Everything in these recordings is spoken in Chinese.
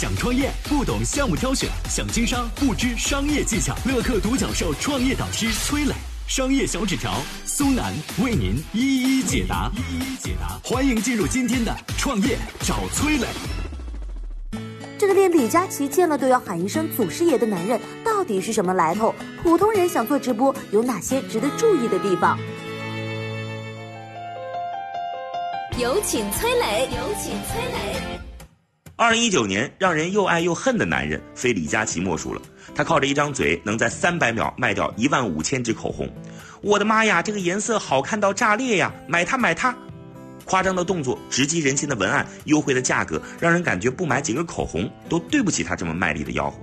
想创业不懂项目挑选，想经商不知商业技巧。乐客独角兽创业导师崔磊，商业小纸条苏南为您一一解答。一一解答，欢迎进入今天的创业找崔磊。这个连李佳琦见了都要喊一声祖师爷的男人，到底是什么来头？普通人想做直播，有哪些值得注意的地方？有请崔磊，有请崔磊。二零一九年，让人又爱又恨的男人非李佳琦莫属了。他靠着一张嘴，能在三百秒卖掉一万五千支口红。我的妈呀，这个颜色好看到炸裂呀！买它，买它！夸张的动作，直击人心的文案，优惠的价格，让人感觉不买几个口红都对不起他这么卖力的吆喝。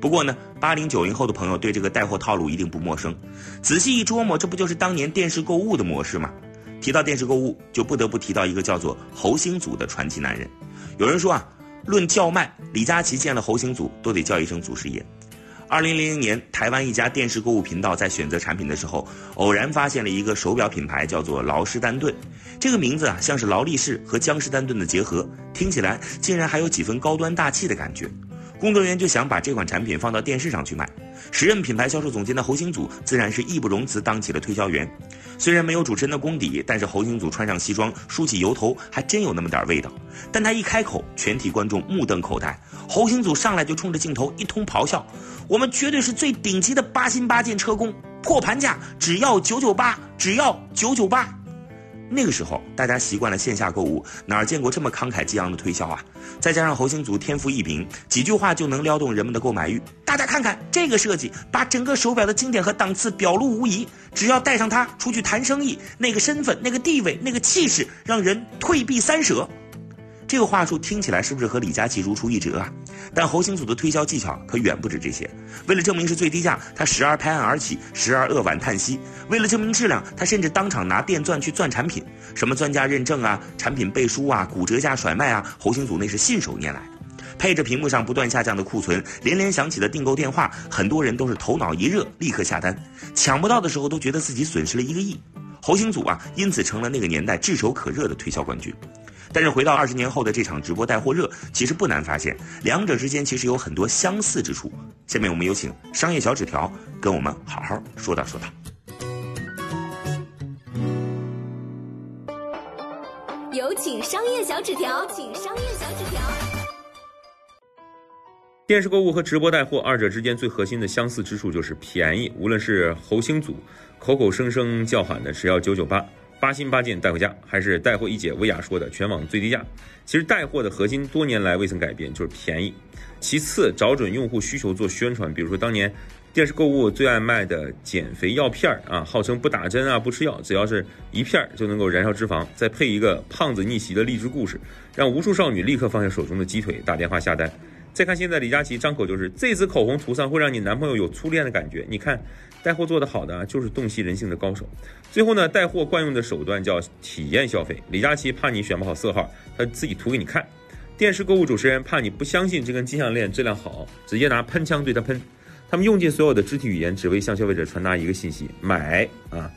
不过呢，八零九零后的朋友对这个带货套路一定不陌生。仔细一琢磨，这不就是当年电视购物的模式吗？提到电视购物，就不得不提到一个叫做侯星祖的传奇男人。有人说啊。论叫卖，李佳琦见了侯行祖都得叫一声祖师爷。二零零零年，台湾一家电视购物频道在选择产品的时候，偶然发现了一个手表品牌，叫做劳士丹顿。这个名字啊，像是劳力士和江诗丹顿的结合，听起来竟然还有几分高端大气的感觉。工作人员就想把这款产品放到电视上去卖。时任品牌销售总监的侯星祖自然是义不容辞当起了推销员。虽然没有主持人的功底，但是侯星祖穿上西装，梳起油头，还真有那么点味道。但他一开口，全体观众目瞪口呆。侯星祖上来就冲着镜头一通咆哮：“我们绝对是最顶级的八星八件车工，破盘价只要九九八，只要九九八。”那个时候，大家习惯了线下购物，哪儿见过这么慷慨激昂的推销啊？再加上侯星祖天赋异禀，几句话就能撩动人们的购买欲。大家看看这个设计，把整个手表的经典和档次表露无遗。只要带上它出去谈生意，那个身份、那个地位、那个气势，让人退避三舍。这个话术听起来是不是和李佳琦如出一辙啊？但侯星祖的推销技巧可远不止这些。为了证明是最低价，他时而拍案而起，时而扼腕叹息。为了证明质量，他甚至当场拿电钻去钻产品，什么专家认证啊、产品背书啊、骨折价甩卖啊，侯星祖那是信手拈来。配着屏幕上不断下降的库存，连连响起的订购电话，很多人都是头脑一热，立刻下单。抢不到的时候，都觉得自己损失了一个亿。侯星祖啊，因此成了那个年代炙手可热的推销冠军。但是回到二十年后的这场直播带货热，其实不难发现，两者之间其实有很多相似之处。下面我们有请商业小纸条跟我们好好说道说道。有请商业小纸条，请商业小纸。电视购物和直播带货二者之间最核心的相似之处就是便宜。无论是侯星祖口口声声叫喊的只要九九八。八新八件带回家，还是带货一姐薇娅说的全网最低价。其实带货的核心多年来未曾改变，就是便宜。其次，找准用户需求做宣传，比如说当年电视购物最爱卖的减肥药片儿啊，号称不打针啊不吃药，只要是一片儿就能够燃烧脂肪，再配一个胖子逆袭的励志故事，让无数少女立刻放下手中的鸡腿，打电话下单。再看现在李佳琦张口就是这支口红涂上会让你男朋友有初恋的感觉，你看。带货做得好的就是洞悉人性的高手。最后呢，带货惯用的手段叫体验消费。李佳琦怕你选不好色号，他自己涂给你看。电视购物主持人怕你不相信这根金项链质量好，直接拿喷枪对他喷。他们用尽所有的肢体语言，只为向消费者传达一个信息：买啊！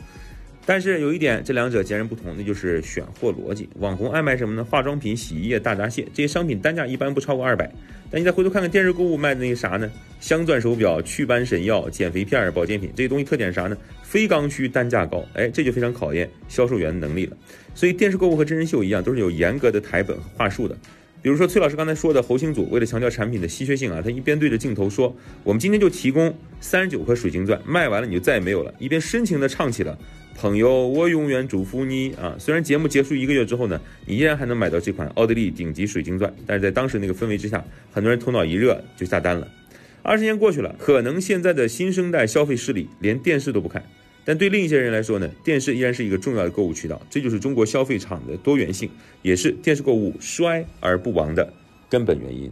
但是有一点，这两者截然不同，那就是选货逻辑。网红爱卖什么呢？化妆品、洗衣液、大闸蟹这些商品单价一般不超过二百。但你再回头看看电视购物卖的那个啥呢？镶钻手表、祛斑神药、减肥片、保健品这些东西特点啥呢？非刚需，单价高。哎，这就非常考验销售员的能力了。所以电视购物和真人秀一样，都是有严格的台本和话术的。比如说崔老师刚才说的侯星祖，为了强调产品的稀缺性啊，他一边对着镜头说：“我们今天就提供三十九颗水晶钻，卖完了你就再也没有了。”一边深情地唱起了。朋友，我永远祝福你啊！虽然节目结束一个月之后呢，你依然还能买到这款奥地利顶级水晶钻，但是在当时那个氛围之下，很多人头脑一热就下单了。二十年过去了，可能现在的新生代消费势力连电视都不看，但对另一些人来说呢，电视依然是一个重要的购物渠道。这就是中国消费场的多元性，也是电视购物衰而不亡的根本原因。